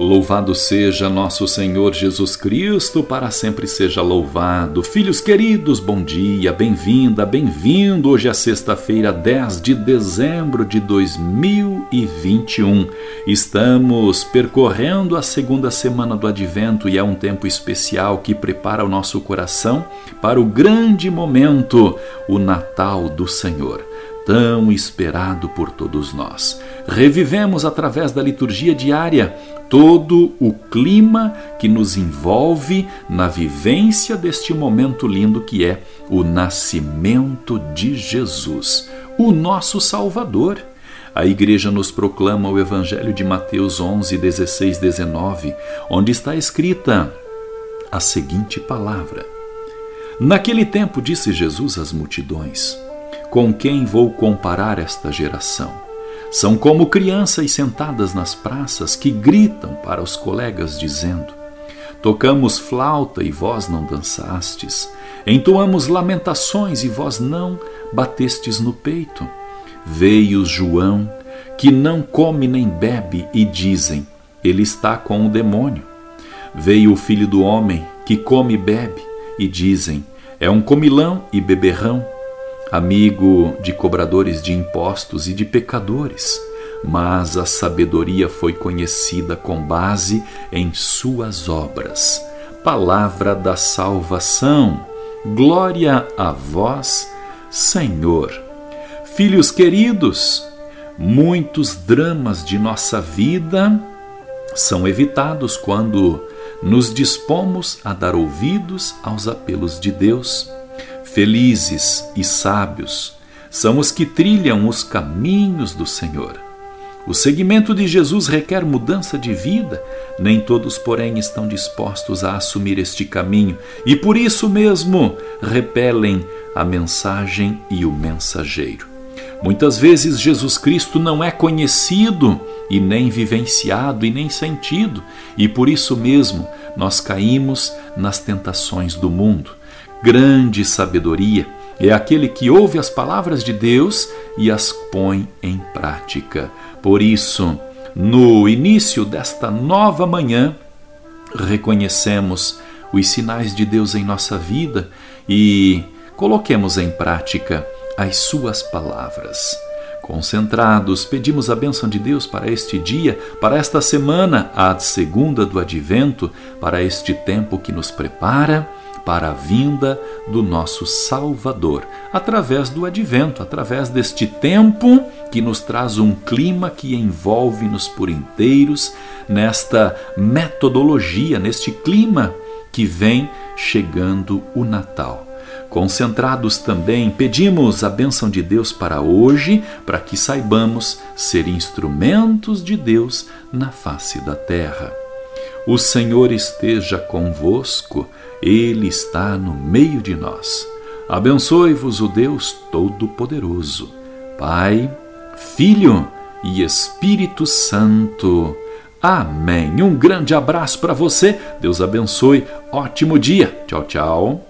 Louvado seja nosso Senhor Jesus Cristo, para sempre seja louvado. Filhos queridos, bom dia, bem-vinda, bem-vindo. Hoje é sexta-feira, 10 de dezembro de 2021. Estamos percorrendo a segunda semana do Advento e é um tempo especial que prepara o nosso coração para o grande momento, o Natal do Senhor tão esperado por todos nós. Revivemos através da liturgia diária todo o clima que nos envolve na vivência deste momento lindo que é o nascimento de Jesus, o nosso Salvador. A igreja nos proclama o Evangelho de Mateus 11, 16, 19, onde está escrita a seguinte palavra: Naquele tempo disse Jesus às multidões: Com quem vou comparar esta geração? São como crianças sentadas nas praças que gritam para os colegas dizendo: Tocamos flauta e vós não dançastes, entoamos lamentações e vós não batestes no peito. Veio João, que não come nem bebe, e dizem: Ele está com o demônio. Veio o filho do homem, que come e bebe, e dizem: É um comilão e beberrão amigo de cobradores de impostos e de pecadores, mas a sabedoria foi conhecida com base em suas obras. Palavra da salvação. Glória a vós, Senhor. Filhos queridos, muitos dramas de nossa vida são evitados quando nos dispomos a dar ouvidos aos apelos de Deus Felizes e sábios são os que trilham os caminhos do Senhor. O seguimento de Jesus requer mudança de vida, nem todos, porém, estão dispostos a assumir este caminho e por isso mesmo repelem a mensagem e o mensageiro. Muitas vezes Jesus Cristo não é conhecido e nem vivenciado e nem sentido, e por isso mesmo nós caímos nas tentações do mundo grande sabedoria é aquele que ouve as palavras de Deus e as põe em prática. Por isso, no início desta nova manhã, reconhecemos os sinais de Deus em nossa vida e coloquemos em prática as suas palavras. Concentrados, pedimos a bênção de Deus para este dia, para esta semana, a segunda do advento, para este tempo que nos prepara para a vinda do nosso Salvador, através do advento, através deste tempo que nos traz um clima que envolve-nos por inteiros, nesta metodologia, neste clima que vem chegando o Natal. Concentrados também, pedimos a bênção de Deus para hoje, para que saibamos ser instrumentos de Deus na face da terra. O Senhor esteja convosco, Ele está no meio de nós. Abençoe-vos o Deus Todo-Poderoso, Pai, Filho e Espírito Santo. Amém. Um grande abraço para você. Deus abençoe. Ótimo dia. Tchau, tchau.